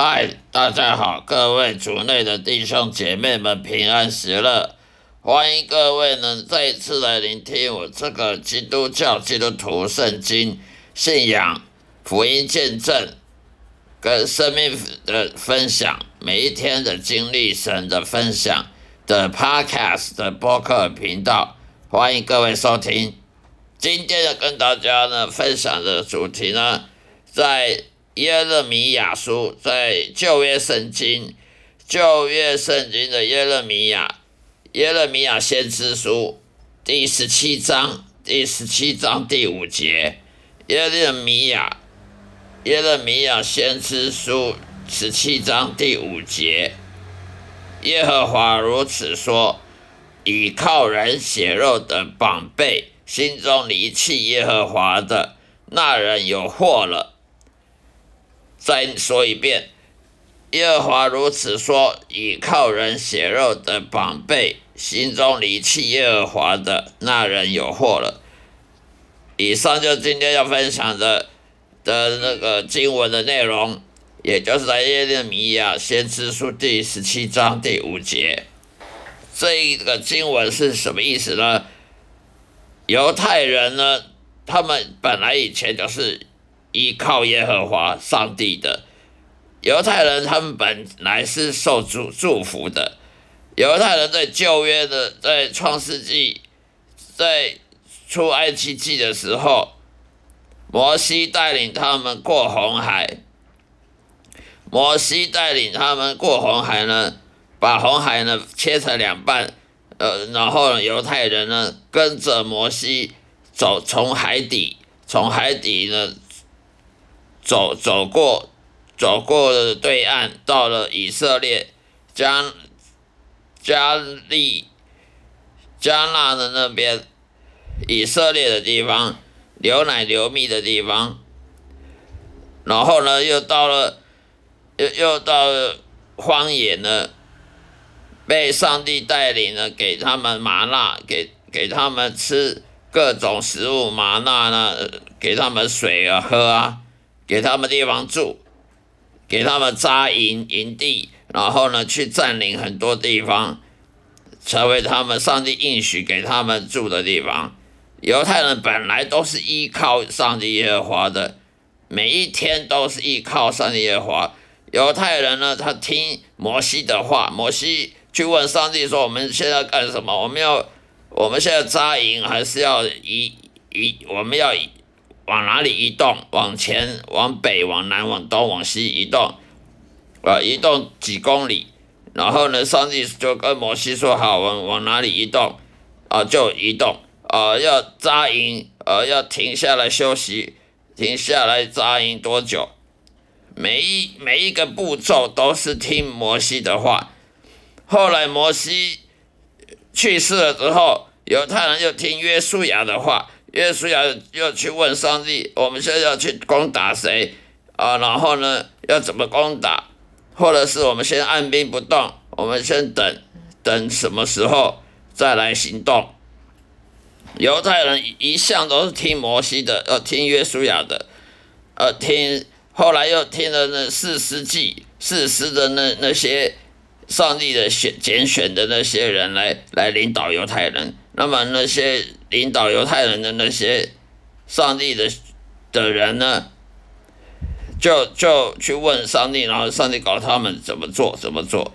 嗨，大家好，各位族内的弟兄姐妹们平安喜乐，欢迎各位能再次来聆听我这个基督教基督徒圣经信仰福音见证跟生命的分享，每一天的经历神的分享的 Podcast 的播客频道，欢迎各位收听。今天要跟大家呢分享的主题呢，在。耶勒米亚书在旧约圣经，旧约圣经的耶勒米亚，耶勒米亚先知书第十七章，第十七章第五节，耶勒米亚，耶勒米亚先知书十七章第五节，耶和华如此说：倚靠人血肉的宝贝，心中离弃耶和华的那人有祸了。再说一遍，耶和华如此说：倚靠人血肉的宝贝，心中离弃耶和华的那人有祸了。以上就今天要分享的的那个经文的内容，也就是在耶利米亚先知书第十七章第五节。这一个经文是什么意思呢？犹太人呢，他们本来以前就是。依靠耶和华上帝的犹太人，他们本来是受祝祝福的。犹太人在旧约的，在创世纪，在出埃及记的时候，摩西带领他们过红海。摩西带领他们过红海呢，把红海呢切成两半，呃，然后犹太人呢跟着摩西走，从海底，从海底呢。走走过，走过了对岸，到了以色列加加利加纳的那边，以色列的地方，牛奶流蜜的地方。然后呢，又到了，又又到了荒野呢，被上帝带领呢，给他们麻辣，给给他们吃各种食物，麻辣呢，给他们水啊喝啊。给他们地方住，给他们扎营营地，然后呢，去占领很多地方，成为他们上帝应许给他们住的地方。犹太人本来都是依靠上帝耶和华的，每一天都是依靠上帝耶和华。犹太人呢，他听摩西的话，摩西去问上帝说：“我们现在干什么？我们要，我们现在扎营，还是要移移？我们要？”往哪里移动？往前、往北、往南、往东、往西移动，啊，移动几公里，然后呢，上帝就跟摩西说：“好，往往哪里移动？啊，就移动。啊，要扎营，呃，要停下来休息，停下来扎营多久？每一每一个步骤都是听摩西的话。后来摩西去世了之后，犹太人就听约书亚的话。”耶稣要要去问上帝，我们现在要去攻打谁啊？然后呢，要怎么攻打？或者是我们先按兵不动，我们先等等什么时候再来行动？犹太人一向都是听摩西的，呃，听约书亚的，呃，听后来又听了那四世纪四世的那那些上帝的选拣选的那些人来来领导犹太人，那么那些。领导犹太人的那些上帝的的人呢，就就去问上帝，然后上帝告诉他们怎么做，怎么做。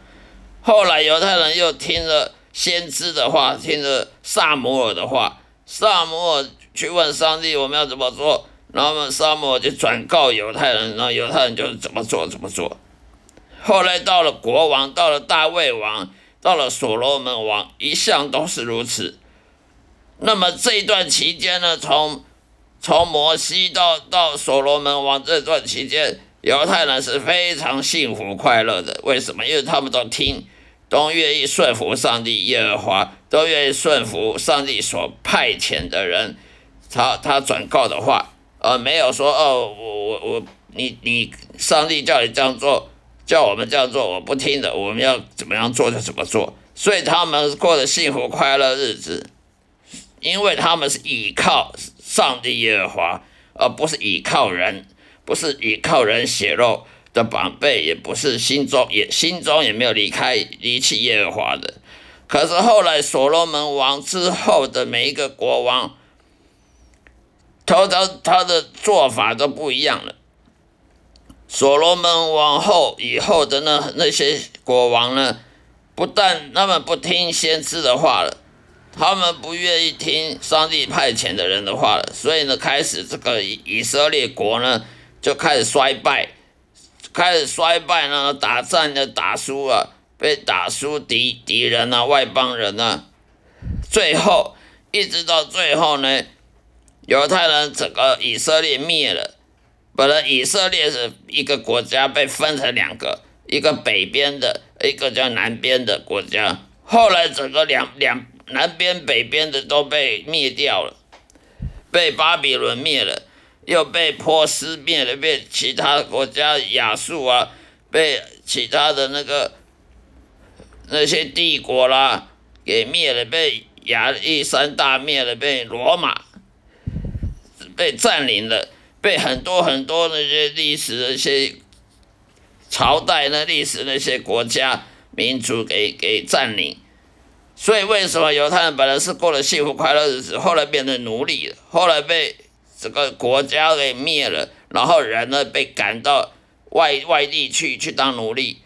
后来犹太人又听了先知的话，听了萨摩尔的话，萨摩尔去问上帝我们要怎么做，然后萨摩尔就转告犹太人，然后犹太人就怎么做怎么做。后来到了国王，到了大卫王，到了所罗门王，一向都是如此。那么这一段期间呢，从从摩西到到所罗门王这段期间，犹太人是非常幸福快乐的。为什么？因为他们都听，都愿意顺服上帝耶和华，都愿意顺服上帝所派遣的人，他他转告的话，而没有说哦，我我我，你你上帝叫你这样做，叫我们这样做，我不听的，我们要怎么样做就怎么做。所以他们过的幸福快乐日子。因为他们是倚靠上帝耶和华，而不是倚靠人，不是倚靠人血肉的宝贝，也不是心中也心中也没有离开离弃耶和华的。可是后来所罗门王之后的每一个国王，他他他的做法都不一样了。所罗门王后以后的那那些国王呢，不但他们不听先知的话了，他们不愿意听上帝派遣的人的话了，所以呢，开始这个以以色列国呢就开始衰败，开始衰败呢，打仗呢打输了，被打输敌敌人啊，外邦人啊，最后一直到最后呢，犹太人整个以色列灭了。本来以色列是一个国家，被分成两个，一个北边的，一个叫南边的国家。后来整个两两南边、北边的都被灭掉了，被巴比伦灭了，又被波斯灭了，被其他国家亚述啊，被其他的那个那些帝国啦给灭了，被亚历山大灭了，被罗马被占领了。被很多很多那些历史那些朝代那历史那些国家民族给给占领，所以为什么犹太人本来是过了幸福快乐日子，后来变成奴隶，后来被这个国家给灭了，然后人呢被赶到外外地去去当奴隶，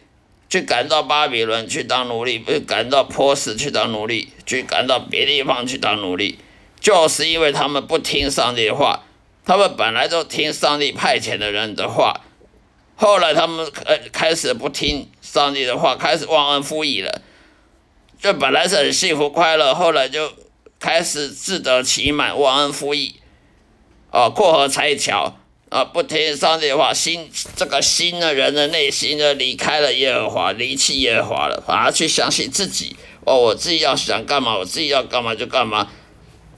去赶到巴比伦去当奴隶，被赶到波斯去当奴隶，去赶到别地方去当奴隶，就是因为他们不听上帝的话。他们本来就听上帝派遣的人的话，后来他们开开始不听上帝的话，开始忘恩负义了。就本来是很幸福快乐，后来就开始自得其满，忘恩负义，啊，过河拆桥，啊，不听上帝的话，心这个新的人的内心就离开了耶和华，离弃耶和华了，反而去相信自己。哦，我自己要想干嘛，我自己要干嘛就干嘛。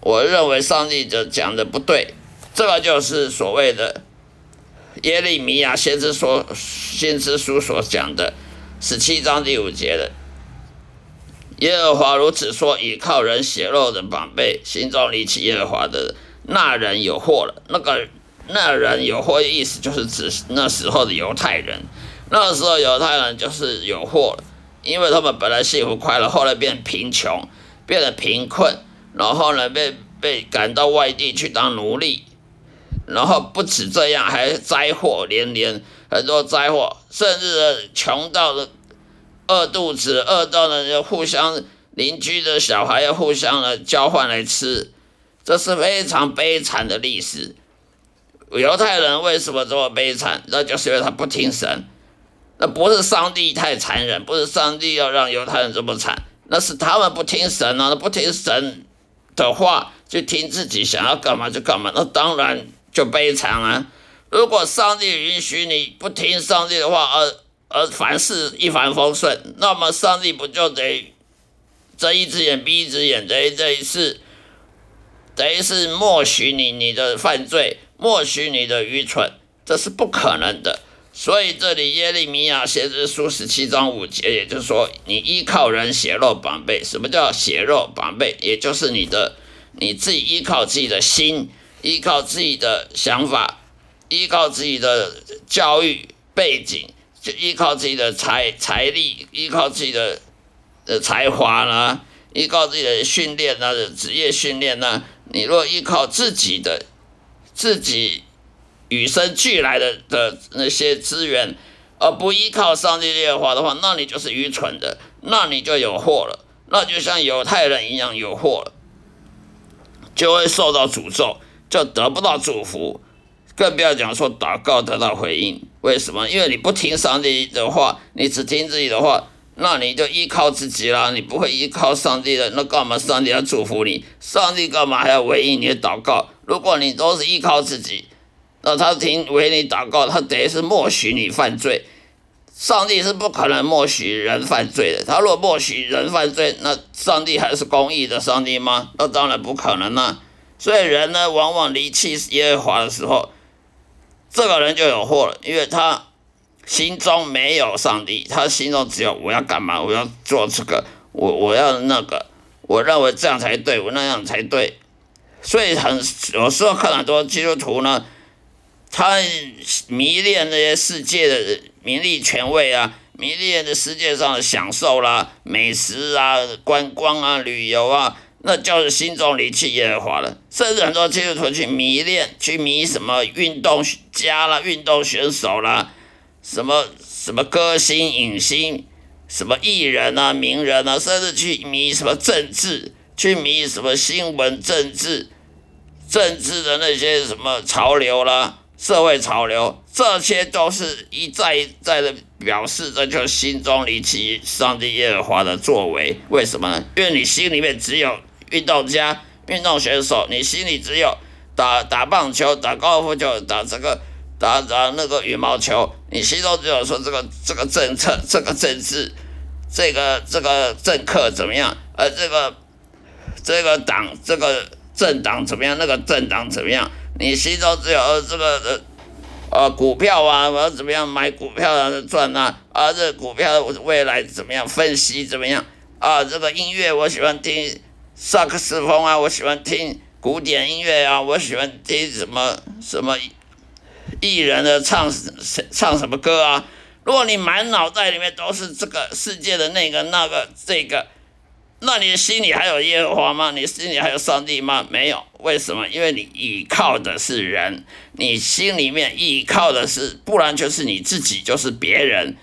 我认为上帝就讲的不对。这个就是所谓的耶利米亚先知所先知书所讲的十七章第五节的耶和华如此说：倚靠人血肉的宝贝，心中离弃耶和华的那人有祸了。那个那人有祸意思就是指那时候的犹太人。那时候犹太人就是有祸了，因为他们本来幸福快乐，后来变贫穷，变得贫困，然后呢被被赶到外地去当奴隶。然后不止这样，还灾祸连连，很多灾祸，甚至穷到了饿肚子，饿到了要互相邻居的小孩要互相的交换来吃，这是非常悲惨的历史。犹太人为什么这么悲惨？那就是因为他不听神，那不是上帝太残忍，不是上帝要让犹太人这么惨，那是他们不听神啊，不听神的话，就听自己想要干嘛就干嘛，那当然。就悲惨啊！如果上帝允许你不听上帝的话，而而凡事一帆风顺，那么上帝不就得睁一只眼闭一只眼，等于这一次，等于是默许你你的犯罪，默许你的愚蠢，这是不可能的。所以这里耶利米亚先知书十七章五节，也就是说，你依靠人血肉宝贝，什么叫血肉宝贝？也就是你的你自己依靠自己的心。依靠自己的想法，依靠自己的教育背景，就依靠自己的财财力，依靠自己的呃才华啦，依靠自己的训练呢，职业训练呢。你若依靠自己的自己与生俱来的的那些资源，而不依靠上帝的话的话，那你就是愚蠢的，那你就有祸了，那就像犹太人一样有祸了，就会受到诅咒。就得不到祝福，更不要讲说祷告得到回应。为什么？因为你不听上帝的话，你只听自己的话，那你就依靠自己啦。你不会依靠上帝的，那干嘛上帝要祝福你？上帝干嘛还要回应你的祷告？如果你都是依靠自己，那他听为你祷告，他等于是默许你犯罪。上帝是不可能默许人犯罪的。他若默许人犯罪，那上帝还是公义的上帝吗？那当然不可能啦。所以人呢，往往离弃耶和华的时候，这个人就有祸了，因为他心中没有上帝，他心中只有我要干嘛，我要做这个，我我要那个，我认为这样才对，我那样才对。所以很有时候看很多基督徒呢，他迷恋那些世界的名利权位啊，迷恋的世界上的享受啦、美食啊、观光啊、旅游啊，那就是心中离弃耶和华了。甚至很多基督徒去迷恋、去迷什么运动家啦、运动选手啦，什么什么歌星、影星。什么艺人啊、名人啊，甚至去迷什么政治，去迷什么新闻、政治、政治的那些什么潮流啦、社会潮流，这些都是一再一再的表示，这就是心中离弃上帝耶和华的作为。为什么呢？因为你心里面只有运动家、运动选手，你心里只有打打棒球、打高尔夫球、打这个。打打那个羽毛球，你心中只有说这个这个政策、这个政治、这个这个政客怎么样？呃，这个这个党、这个政党怎么样？那个政党怎么样？你心中只有这个呃呃股票啊，我要怎么样买股票啊赚啊？啊，这股票未来怎么样分析怎么样？啊，这个音乐我喜欢听萨克斯风啊，我喜欢听古典音乐啊，我喜欢听什么什么。艺人的唱唱什么歌啊？如果你满脑袋里面都是这个世界的那个那个这个，那你心里还有耶和华吗？你心里还有上帝吗？没有。为什么？因为你依靠的是人，你心里面依靠的是，不然就是你自己，就是别人，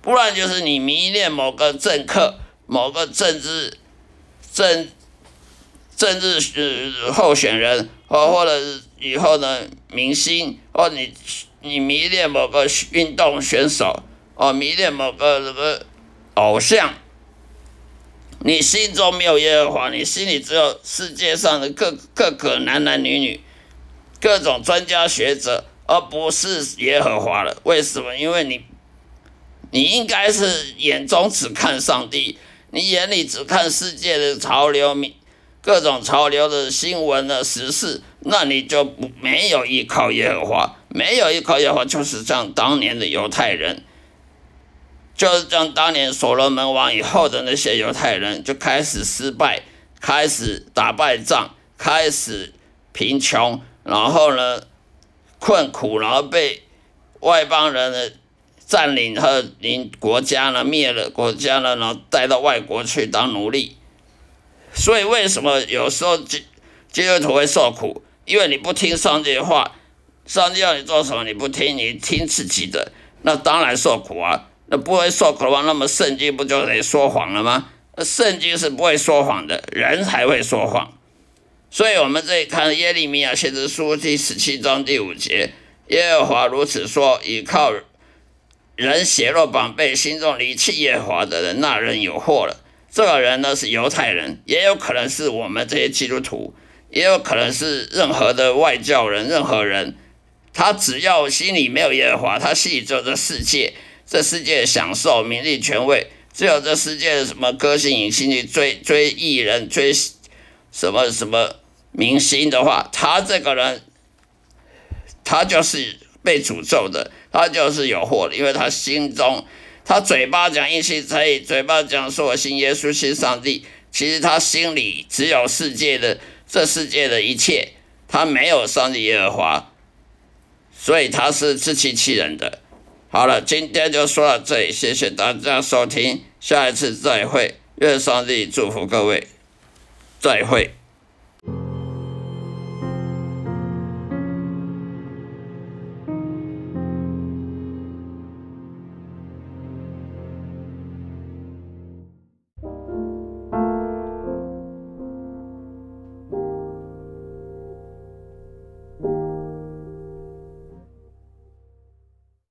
不然就是你迷恋某个政客、某个政治政政治呃候选人，或或者。以后呢，明星或你你迷恋某个运动选手，哦，迷恋某个什么偶像，你心中没有耶和华，你心里只有世界上的各各个男男女女，各种专家学者，而不是耶和华了。为什么？因为你你应该是眼中只看上帝，你眼里只看世界的潮流，各种潮流的新闻的时事。那你就不没有依靠耶和华，没有依靠耶和华，就是像当年的犹太人，就是像当年所罗门王以后的那些犹太人，就开始失败，开始打败仗，开始贫穷，然后呢困苦，然后被外邦人的占领和领国家呢灭了国家呢，然后带到外国去当奴隶。所以为什么有时候基基督徒会受苦？因为你不听上帝的话，上帝要你做什么你不听，你听自己的，那当然受苦啊。那不会受苦的话，那么圣经不就得说谎了吗？那圣经是不会说谎的，人才会说谎。所以我们这里看耶利米亚先知书第十七章第五节，耶和华如此说：倚靠人血肉宝贝，心中离弃耶和华的人，那人有祸了。这个人呢是犹太人，也有可能是我们这些基督徒。也有可能是任何的外教人，任何人，他只要心里没有耶和华，他心里只有这世界，这世界享受名利权位，只有这世界什么歌星影星去追追艺人，追什么什么明星的话，他这个人，他就是被诅咒的，他就是有祸的，因为他心中，他嘴巴讲一心可以，嘴巴讲说我信耶稣信上帝，其实他心里只有世界的。这世界的一切，他没有上帝耶和华，所以他是自欺欺人的。好了，今天就说到这里，谢谢大家收听，下一次再会，愿上帝祝福各位，再会。